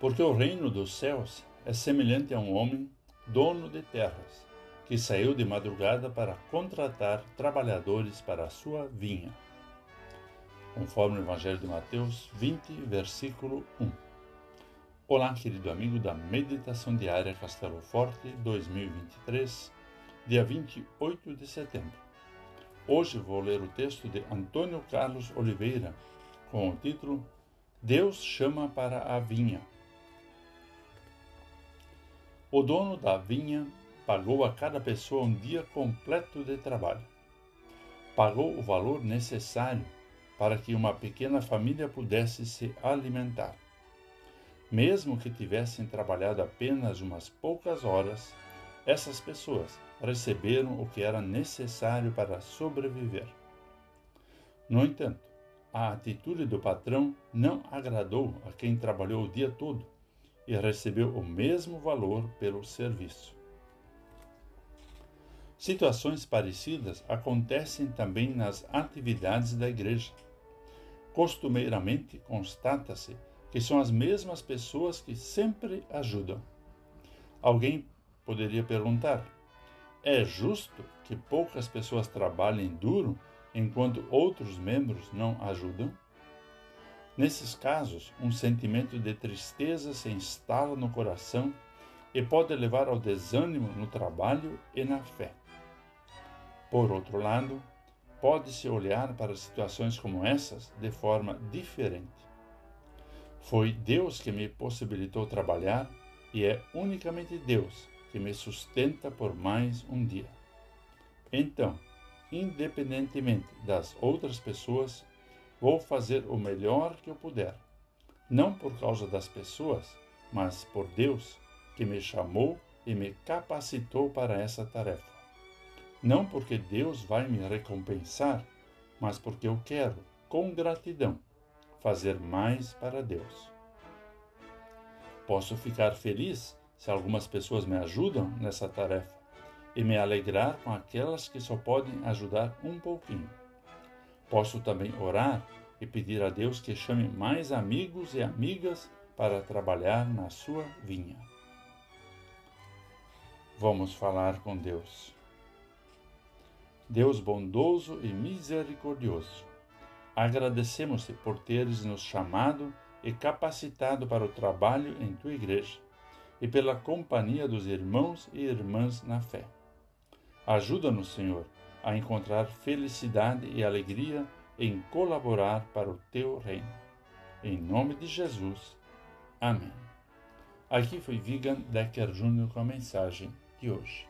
Porque o reino dos céus é semelhante a um homem, dono de terras, que saiu de madrugada para contratar trabalhadores para a sua vinha. Conforme o Evangelho de Mateus 20, versículo 1. Olá, querido amigo da Meditação Diária Castelo Forte 2023, dia 28 de setembro. Hoje vou ler o texto de Antônio Carlos Oliveira com o título Deus chama para a vinha. O dono da vinha pagou a cada pessoa um dia completo de trabalho. Pagou o valor necessário para que uma pequena família pudesse se alimentar. Mesmo que tivessem trabalhado apenas umas poucas horas, essas pessoas receberam o que era necessário para sobreviver. No entanto, a atitude do patrão não agradou a quem trabalhou o dia todo e recebeu o mesmo valor pelo serviço. Situações parecidas acontecem também nas atividades da igreja. Costumeiramente constata-se que são as mesmas pessoas que sempre ajudam. Alguém poderia perguntar: é justo que poucas pessoas trabalhem duro enquanto outros membros não ajudam? Nesses casos, um sentimento de tristeza se instala no coração e pode levar ao desânimo no trabalho e na fé. Por outro lado, pode-se olhar para situações como essas de forma diferente. Foi Deus que me possibilitou trabalhar e é unicamente Deus que me sustenta por mais um dia. Então, independentemente das outras pessoas, vou fazer o melhor que eu puder, não por causa das pessoas, mas por Deus, que me chamou e me capacitou para essa tarefa. Não porque Deus vai me recompensar, mas porque eu quero, com gratidão, fazer mais para Deus. Posso ficar feliz se algumas pessoas me ajudam nessa tarefa e me alegrar com aquelas que só podem ajudar um pouquinho. Posso também orar e pedir a Deus que chame mais amigos e amigas para trabalhar na sua vinha. Vamos falar com Deus. Deus bondoso e misericordioso, agradecemos-te por teres nos chamado e capacitado para o trabalho em tua igreja e pela companhia dos irmãos e irmãs na fé. Ajuda-nos, Senhor, a encontrar felicidade e alegria em colaborar para o teu reino. Em nome de Jesus. Amém. Aqui foi Vigan Decker Jr. com a mensagem de hoje.